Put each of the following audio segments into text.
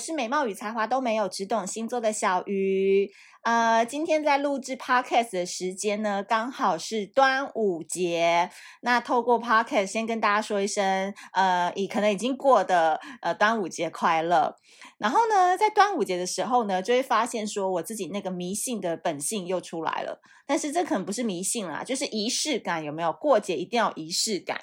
是美貌与才华都没有，只懂星座的小鱼。呃，今天在录制 Podcast 的时间呢，刚好是端午节。那透过 Podcast 先跟大家说一声，呃，已可能已经过的呃端午节快乐。然后呢，在端午节的时候呢，就会发现说我自己那个迷信的本性又出来了。但是这可能不是迷信啦，就是仪式感，有没有？过节一定要仪式感。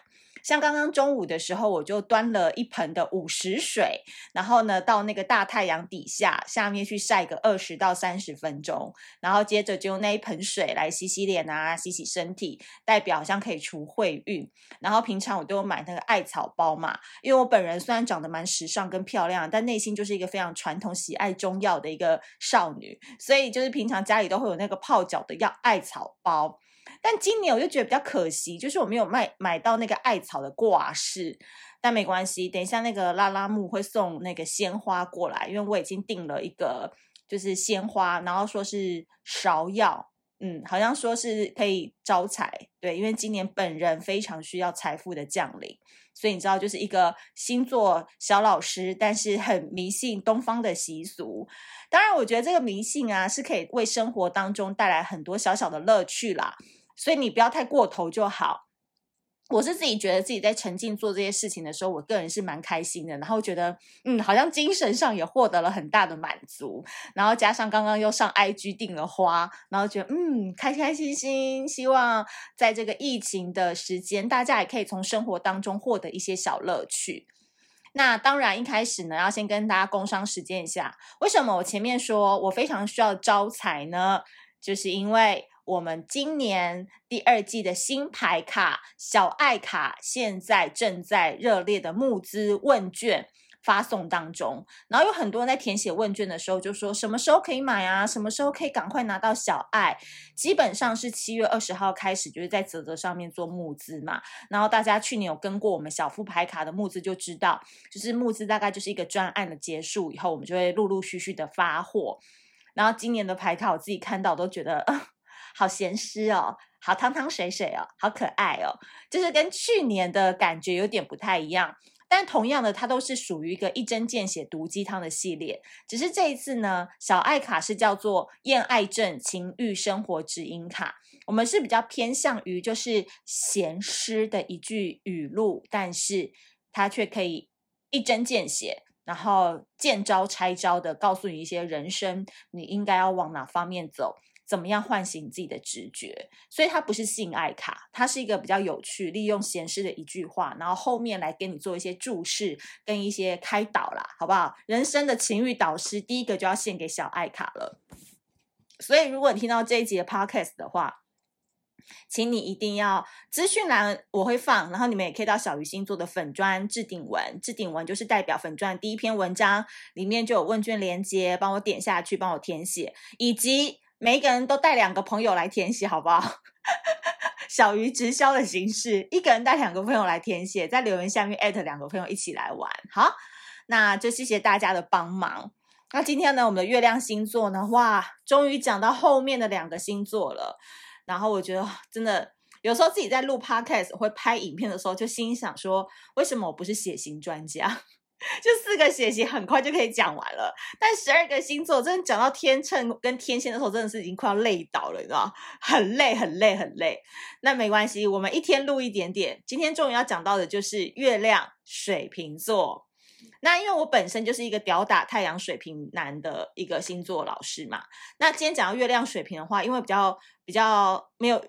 像刚刚中午的时候，我就端了一盆的午时水，然后呢，到那个大太阳底下，下面去晒个二十到三十分钟，然后接着就用那一盆水来洗洗脸啊，洗洗身体，代表好像可以除晦运。然后平常我都有买那个艾草包嘛，因为我本人虽然长得蛮时尚跟漂亮，但内心就是一个非常传统、喜爱中药的一个少女，所以就是平常家里都会有那个泡脚的药艾草包。但今年我就觉得比较可惜，就是我没有卖买到那个艾草的挂饰，但没关系，等一下那个拉拉木会送那个鲜花过来，因为我已经订了一个就是鲜花，然后说是芍药，嗯，好像说是可以招财，对，因为今年本人非常需要财富的降临，所以你知道，就是一个星座小老师，但是很迷信东方的习俗。当然，我觉得这个迷信啊是可以为生活当中带来很多小小的乐趣啦。所以你不要太过头就好。我是自己觉得自己在沉浸做这些事情的时候，我个人是蛮开心的，然后觉得嗯，好像精神上也获得了很大的满足。然后加上刚刚又上 IG 订了花，然后觉得嗯，开开心心。希望在这个疫情的时间，大家也可以从生活当中获得一些小乐趣。那当然，一开始呢，要先跟大家工商时间一下，为什么我前面说我非常需要招财呢？就是因为。我们今年第二季的新牌卡小爱卡，现在正在热烈的募资问卷发送当中。然后有很多人在填写问卷的时候就说，什么时候可以买啊？什么时候可以赶快拿到小爱？基本上是七月二十号开始，就是在泽泽上面做募资嘛。然后大家去年有跟过我们小副牌卡的募资，就知道，就是募资大概就是一个专案的结束以后，我们就会陆陆续续的发货。然后今年的牌卡，我自己看到都觉得。好咸湿哦，好汤汤水水哦，好可爱哦，就是跟去年的感觉有点不太一样，但同样的，它都是属于一个一针见血毒鸡汤的系列，只是这一次呢，小爱卡是叫做厌爱症情欲生活指引卡，我们是比较偏向于就是咸湿的一句语录，但是它却可以一针见血，然后见招拆招的告诉你一些人生你应该要往哪方面走。怎么样唤醒自己的直觉？所以它不是性爱卡，它是一个比较有趣，利用咸湿的一句话，然后后面来给你做一些注释跟一些开导啦，好不好？人生的情欲导师，第一个就要献给小爱卡了。所以如果你听到这一集的 podcast 的话，请你一定要资讯栏我会放，然后你们也可以到小鱼星座的粉砖置顶文，置顶文就是代表粉专第一篇文章里面就有问卷连接，帮我点下去，帮我填写，以及。每一个人都带两个朋友来填写，好不好？小鱼直销的形式，一个人带两个朋友来填写，在留言下面艾特两个朋友一起来玩。好，那就谢谢大家的帮忙。那今天呢，我们的月亮星座呢，哇，终于讲到后面的两个星座了。然后我觉得真的，有时候自己在录 podcast 会拍影片的时候，就心想说，为什么我不是血型专家？就四个血型很快就可以讲完了，但十二个星座真的讲到天秤跟天蝎的时候，真的是已经快要累倒了，你知道？很累，很累，很累。那没关系，我们一天录一点点。今天终于要讲到的就是月亮水瓶座。那因为我本身就是一个吊打太阳水瓶男的一个星座老师嘛。那今天讲到月亮水瓶的话，因为比较比较没有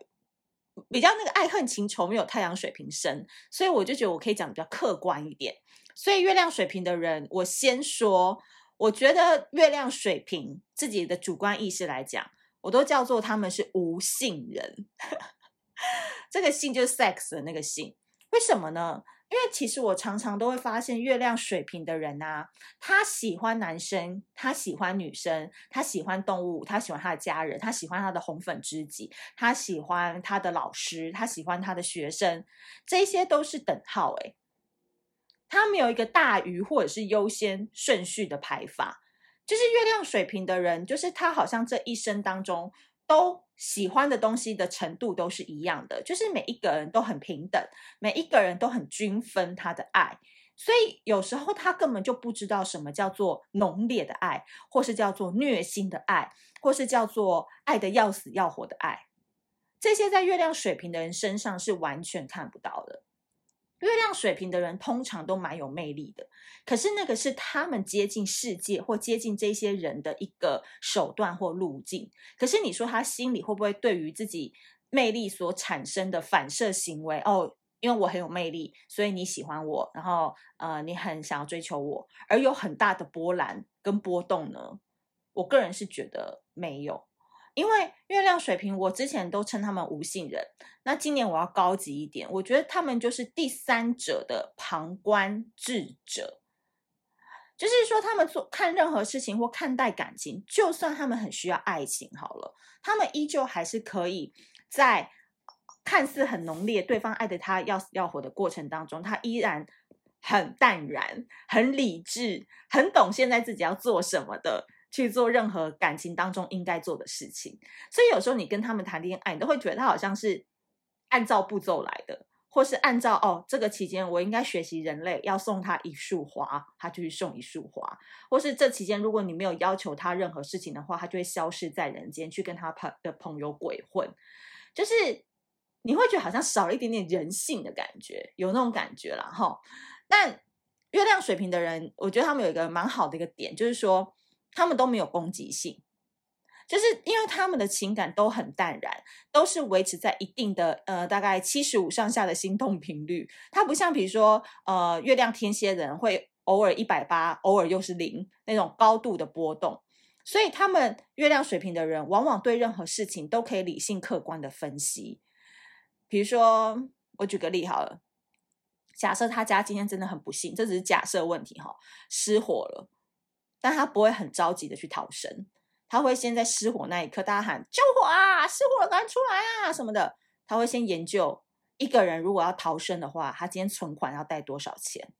比较那个爱恨情仇没有太阳水瓶深，所以我就觉得我可以讲比较客观一点。所以月亮水瓶的人，我先说，我觉得月亮水瓶自己的主观意识来讲，我都叫做他们是无性人。这个性就是 sex 的那个性，为什么呢？因为其实我常常都会发现，月亮水瓶的人啊，他喜欢男生，他喜欢女生，他喜欢动物，他喜欢他的家人，他喜欢他的红粉知己，他喜欢他的老师，他喜欢他的学生，这些都是等号诶。他没有一个大于或者是优先顺序的排法，就是月亮水瓶的人，就是他好像这一生当中都喜欢的东西的程度都是一样的，就是每一个人都很平等，每一个人都很均分他的爱，所以有时候他根本就不知道什么叫做浓烈的爱，或是叫做虐心的爱，或是叫做爱的要死要活的爱。这些在月亮水瓶的人身上是完全看不到的。月亮水瓶的人通常都蛮有魅力的，可是那个是他们接近世界或接近这些人的一个手段或路径。可是你说他心里会不会对于自己魅力所产生的反射行为哦？因为我很有魅力，所以你喜欢我，然后呃，你很想要追求我，而有很大的波澜跟波动呢？我个人是觉得没有，因为月亮水瓶，我之前都称他们无性人，那今年我要高级一点，我觉得他们就是第三者的旁观智者，就是说他们做看任何事情或看待感情，就算他们很需要爱情，好了，他们依旧还是可以在。看似很浓烈，对方爱的他要死要活的过程当中，他依然很淡然、很理智、很懂现在自己要做什么的，去做任何感情当中应该做的事情。所以有时候你跟他们谈恋爱，你都会觉得他好像是按照步骤来的，或是按照哦，这个期间我应该学习人类，要送他一束花，他就去送一束花；或是这期间如果你没有要求他任何事情的话，他就会消失在人间，去跟他朋的朋友鬼混，就是。你会觉得好像少了一点点人性的感觉，有那种感觉啦。哈。但月亮水瓶的人，我觉得他们有一个蛮好的一个点，就是说他们都没有攻击性，就是因为他们的情感都很淡然，都是维持在一定的呃大概七十五上下的心动频率。它不像比如说呃月亮天蝎人会偶尔一百八，偶尔又是零那种高度的波动，所以他们月亮水瓶的人往往对任何事情都可以理性客观的分析。比如说，我举个例好了，假设他家今天真的很不幸，这只是假设问题哈，失火了，但他不会很着急的去逃生，他会先在失火那一刻，大家喊救火啊，失火了，赶紧出来啊什么的，他会先研究一个人如果要逃生的话，他今天存款要带多少钱，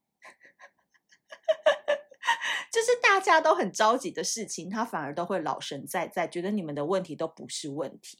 就是大家都很着急的事情，他反而都会老神在在，觉得你们的问题都不是问题。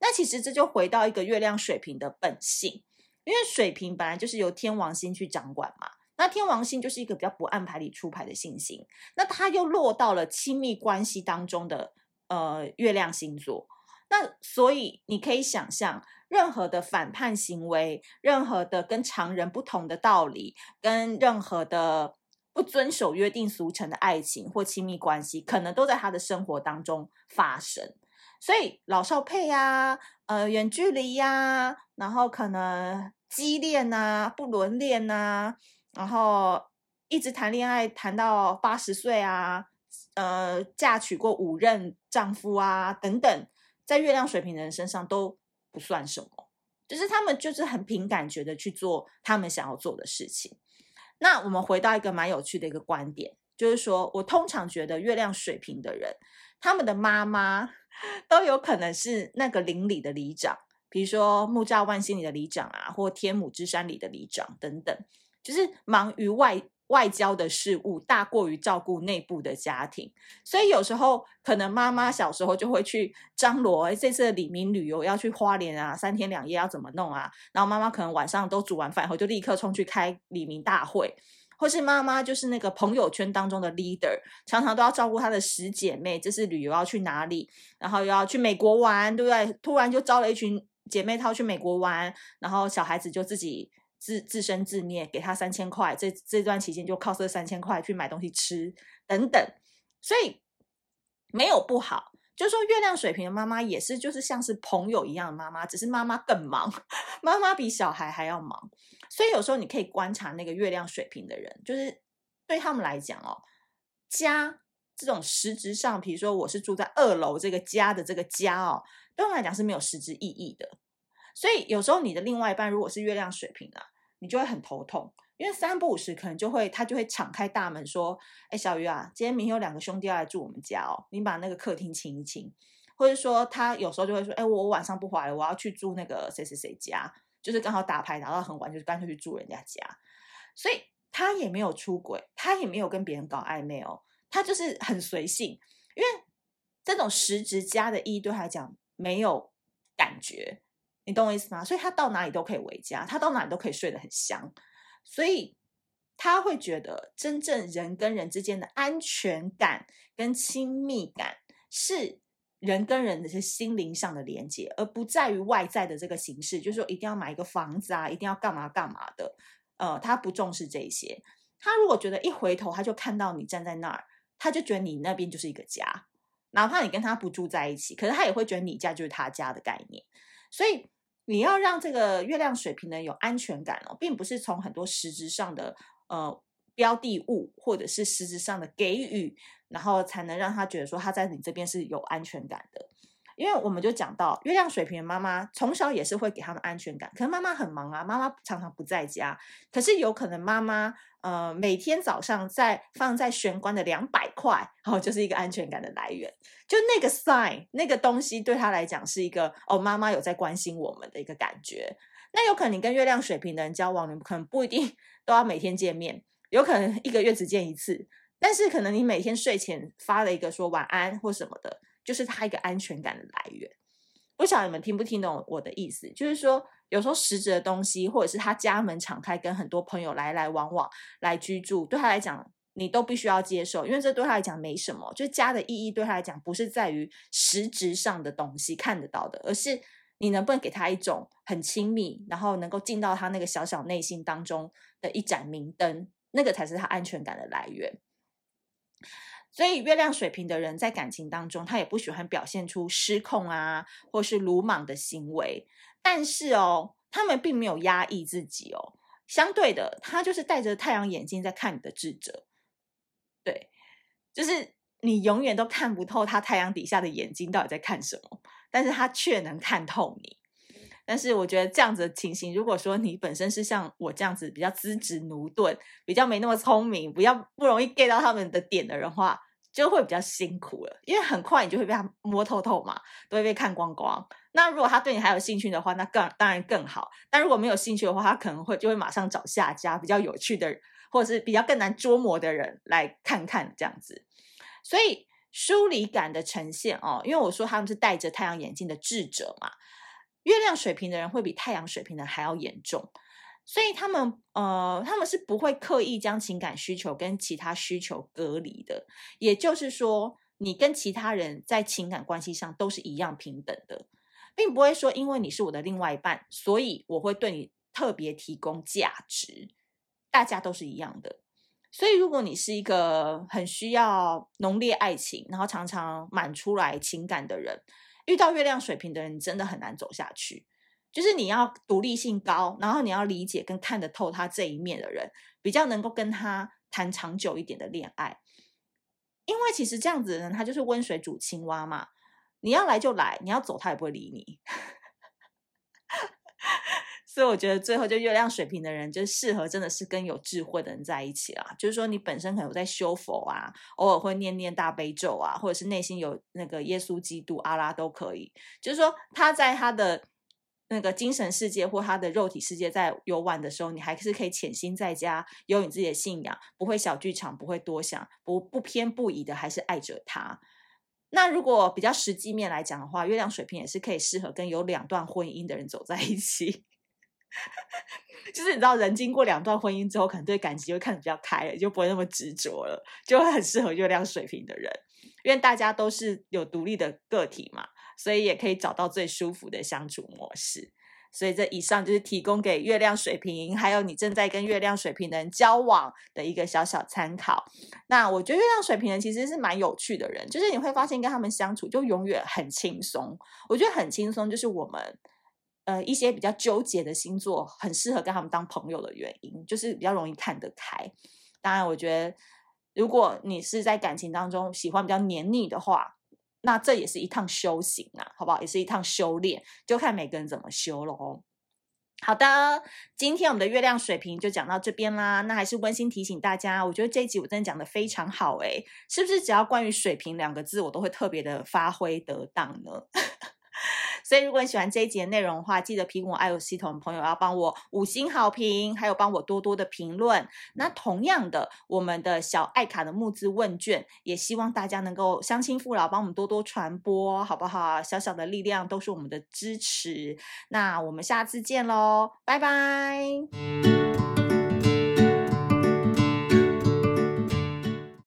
那其实这就回到一个月亮水瓶的本性，因为水瓶本来就是由天王星去掌管嘛。那天王星就是一个比较不按牌理出牌的星星，那它又落到了亲密关系当中的呃月亮星座。那所以你可以想象，任何的反叛行为，任何的跟常人不同的道理，跟任何的不遵守约定俗成的爱情或亲密关系，可能都在他的生活当中发生。所以老少配呀、啊，呃，远距离呀、然后可能激恋呐、不伦恋呐、然后一直谈恋爱谈到八十岁啊，呃，嫁娶过五任丈夫啊，等等，在月亮水瓶的人身上都不算什么，就是他们就是很凭感觉的去做他们想要做的事情。那我们回到一个蛮有趣的一个观点，就是说我通常觉得月亮水瓶的人，他们的妈妈。都有可能是那个邻里的里长，比如说木栅万兴里的里长啊，或天母之山里的里长等等，就是忙于外外交的事务，大过于照顾内部的家庭。所以有时候可能妈妈小时候就会去张罗，哎，这次的李明旅游要去花莲啊，三天两夜要怎么弄啊？然后妈妈可能晚上都煮完饭后，就立刻冲去开李明大会。或是妈妈就是那个朋友圈当中的 leader，常常都要照顾她的十姐妹，这是旅游要去哪里，然后又要去美国玩，对不对？突然就招了一群姐妹她要去美国玩，然后小孩子就自己自自生自灭，给他三千块，这这段期间就靠这三千块去买东西吃等等，所以没有不好。就是说，月亮水瓶的妈妈也是，就是像是朋友一样的妈妈，只是妈妈更忙，妈妈比小孩还要忙。所以有时候你可以观察那个月亮水瓶的人，就是对他们来讲哦，家这种实质上，比如说我是住在二楼这个家的这个家哦，对他们来讲是没有实质意义的。所以有时候你的另外一半如果是月亮水瓶啊，你就会很头痛。因为三不五时可能就会，他就会敞开大门说：“哎，小鱼啊，今天明天有两个兄弟要来住我们家哦，你把那个客厅清一清。”或者说他有时候就会说：“哎，我晚上不回来，我要去住那个谁谁谁家，就是刚好打牌打到很晚，就是干脆去住人家家。”所以他也没有出轨，他也没有跟别人搞暧昧哦，他就是很随性。因为这种实质家的意义对他来讲没有感觉，你懂我意思吗？所以他到哪里都可以为家，他到哪里都可以睡得很香。所以他会觉得真正人跟人之间的安全感跟亲密感是人跟人的是心灵上的连接，而不在于外在的这个形式，就是说一定要买一个房子啊，一定要干嘛干嘛的。呃，他不重视这些。他如果觉得一回头他就看到你站在那儿，他就觉得你那边就是一个家，哪怕你跟他不住在一起，可是他也会觉得你家就是他家的概念。所以你要让这个月亮水瓶呢有安全感哦，并不是从很多实质上的呃标的物或者是实质上的给予，然后才能让他觉得说他在你这边是有安全感的。因为我们就讲到月亮水瓶的妈妈从小也是会给他们安全感，可是妈妈很忙啊，妈妈常常不在家，可是有可能妈妈呃每天早上在放在玄关的两百块，然后就是一个安全感的来源，就那个 sign 那个东西对他来讲是一个哦妈妈有在关心我们的一个感觉。那有可能你跟月亮水瓶的人交往，你可能不一定都要每天见面，有可能一个月只见一次，但是可能你每天睡前发了一个说晚安或什么的。就是他一个安全感的来源。不晓得你们听不听懂我的意思？就是说，有时候实质的东西，或者是他家门敞开，跟很多朋友来来往往来居住，对他来讲，你都必须要接受，因为这对他来讲没什么。就家的意义对他来讲，不是在于实质上的东西看得到的，而是你能不能给他一种很亲密，然后能够进到他那个小小内心当中的一盏明灯，那个才是他安全感的来源。所以，月亮水瓶的人在感情当中，他也不喜欢表现出失控啊，或是鲁莽的行为。但是哦，他们并没有压抑自己哦。相对的，他就是戴着太阳眼镜在看你的智者。对，就是你永远都看不透他太阳底下的眼睛到底在看什么，但是他却能看透你。但是，我觉得这样子的情形，如果说你本身是像我这样子比较资质駑钝，比较没那么聪明，比较不容易 get 到他们的点的人话，就会比较辛苦了。因为很快你就会被他摸透透嘛，都会被看光光。那如果他对你还有兴趣的话，那更当然更好。但如果没有兴趣的话，他可能会就会马上找下家比较有趣的，或者是比较更难捉摸的人来看看这样子。所以疏离感的呈现哦，因为我说他们是戴着太阳眼镜的智者嘛。月亮水瓶的人会比太阳水瓶的还要严重，所以他们呃，他们是不会刻意将情感需求跟其他需求隔离的。也就是说，你跟其他人在情感关系上都是一样平等的，并不会说因为你是我的另外一半，所以我会对你特别提供价值。大家都是一样的。所以，如果你是一个很需要浓烈爱情，然后常常满出来情感的人。遇到月亮水平的人，真的很难走下去。就是你要独立性高，然后你要理解跟看得透他这一面的人，比较能够跟他谈长久一点的恋爱。因为其实这样子的人，他就是温水煮青蛙嘛。你要来就来，你要走他也不会理你。所以我觉得最后就月亮水瓶的人就适合真的是跟有智慧的人在一起啦。就是说你本身可能在修佛啊，偶尔会念念大悲咒啊，或者是内心有那个耶稣基督阿拉都可以。就是说他在他的那个精神世界或他的肉体世界在游玩的时候，你还是可以潜心在家，有你自己的信仰，不会小剧场，不会多想，不不偏不倚的，还是爱着他。那如果比较实际面来讲的话，月亮水瓶也是可以适合跟有两段婚姻的人走在一起。就是你知道，人经过两段婚姻之后，可能对感情就会看得比较开了，就不会那么执着了，就会很适合月亮水瓶的人，因为大家都是有独立的个体嘛，所以也可以找到最舒服的相处模式。所以这以上就是提供给月亮水瓶，还有你正在跟月亮水瓶的人交往的一个小小参考。那我觉得月亮水瓶人其实是蛮有趣的人，就是你会发现跟他们相处就永远很轻松。我觉得很轻松，就是我们。呃，一些比较纠结的星座很适合跟他们当朋友的原因，就是比较容易看得开。当然，我觉得如果你是在感情当中喜欢比较黏腻的话，那这也是一趟修行啊，好不好？也是一趟修炼，就看每个人怎么修了哦。好的，今天我们的月亮水瓶就讲到这边啦。那还是温馨提醒大家，我觉得这一集我真的讲得非常好诶，是不是？只要关于水瓶两个字，我都会特别的发挥得当呢？所以，如果你喜欢这一集的内容的话，记得苹果 iOS 系统的朋友要帮我五星好评，还有帮我多多的评论。那同样的，我们的小爱卡的募资问卷，也希望大家能够乡亲父老帮我们多多传播，好不好？小小的力量都是我们的支持。那我们下次见喽，拜拜。